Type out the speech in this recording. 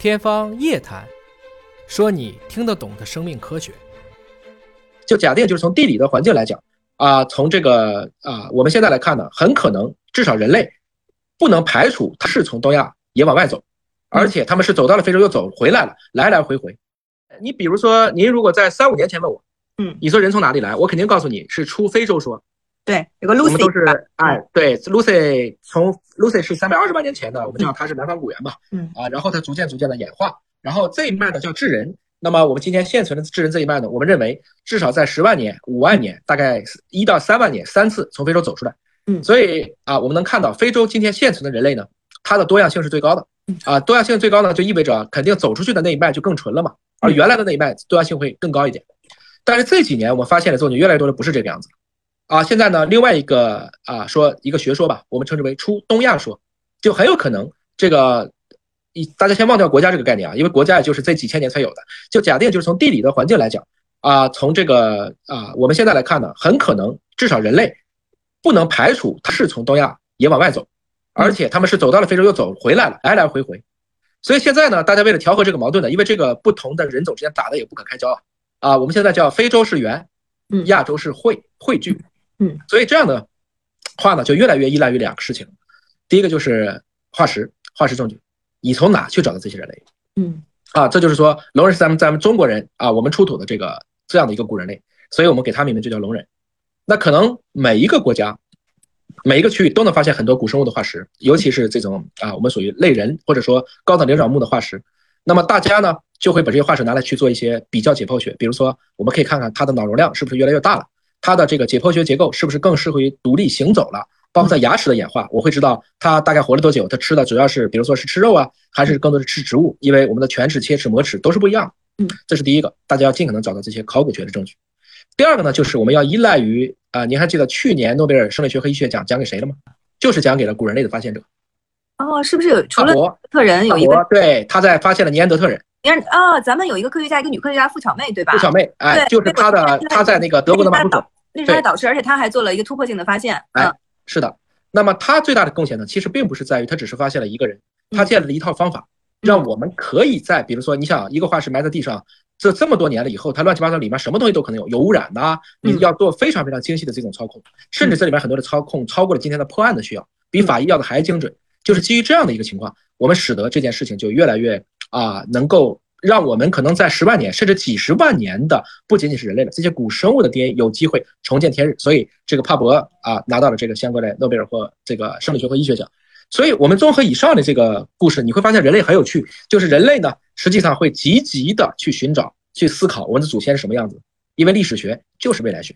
天方夜谭，说你听得懂的生命科学。就假定就是从地理的环境来讲啊，从这个啊，我们现在来看呢，很可能至少人类不能排除它是从东亚也往外走，而且他们是走到了非洲又走回来了，来来回回。你比如说，您如果在三五年前问我，嗯，你说人从哪里来，我肯定告诉你是出非洲说。对，有个我 Lucy，们都是哎，对，Lucy 从 Lucy 是三百二十万年前的，我们叫它是南方古猿嘛，嗯啊，然后它逐渐逐渐的演化，然后这一脉呢叫智人。那么我们今天现存的智人这一脉呢，我们认为至少在十万年、五万年，大概一到三万年三次从非洲走出来。嗯所以啊，我们能看到非洲今天现存的人类呢，它的多样性是最高的嗯。啊，多样性最高呢，就意味着肯定走出去的那一脉就更纯了嘛，而嗯原来的那一脉多样性会更高一点。但是这几年我们发现了之后，就越来越多的不是这个样子。啊，现在呢，另外一个啊说一个学说吧，我们称之为出东亚说，就很有可能这个一大家先忘掉国家这个概念啊，因为国家也就是这几千年才有的。就假定就是从地理的环境来讲啊，从这个啊我们现在来看呢，很可能至少人类不能排除它是从东亚也往外走，而且他们是走到了非洲又走回来了，来来回回。所以现在呢，大家为了调和这个矛盾呢，因为这个不同的人种之间打的也不可开交啊啊，我们现在叫非洲是源，嗯亚洲是汇汇聚，嗯，所以这样的话呢，就越来越依赖于两个事情。第一个就是化石，化石证据，你从哪去找到这些人类嗯啊？这就是说，龙人是咱们咱们中国人啊，我们出土的这个这样的一个古人类，所以我们给它命名就叫龙人。那可能每一个国家、每一个区域都能发现很多古生物的化石，尤其是这种啊，我们属于类人或者说高等灵长目的化石。那么大家呢，就会把这些化石拿来去做一些比较解剖学，比如说我们可以看看它的脑容量是不是越来越大了，它的这个解剖学结构是不是更适合于独立行走了，包括在牙齿的演化，我会知道它大概活了多久，它吃的主要是比如说是吃肉啊，还是更多是吃植物，因为我们的犬齿、切齿、磨齿都是不一样的。嗯，这是第一个，大家要尽可能找到这些考古学的证据。第二个呢，就是我们要依赖于啊、您还记得去年诺贝尔生理学和医学奖奖给谁了吗？就是奖给了古人类的发现者哦，是不是有除了。特人有一个对，他在发现了尼安德特人，你看啊，咱们有一个科学家，一个女科学家傅巧妹，对吧？付巧妹，哎，就是她的，她在那个德国的马普导佐，那是她的导师，而且她还做了一个突破性的发现。哎嗯，是的。那么她最大的贡献呢，其实并不是在于她只是发现了一个人，他嗯建立了一套方法，让我们可以在比如说，你想一个化石埋在地上，这这么多年了以后，它乱七八糟里面什么东西都可能有，有污染呐、你嗯要做非常非常精细的这种操控，甚至这里面很多的操控超过了今天的破案的需要，比法医要的还精准。就是基于这样的一个情况，我们使得这件事情就越来越啊，能够让我们可能在十万年甚至几十万年的，不仅仅是人类的，这些古生物的 DNA 有机会重见天日。所以这个帕博啊拿到了这个相关的诺贝尔或这个生理学和医学奖。所以我们综合以上的这个故事，你会发现人类很有趣，就是人类呢实际上会积极的去寻找、去思考我们的祖先是什么样子，因为历史学就是未来学。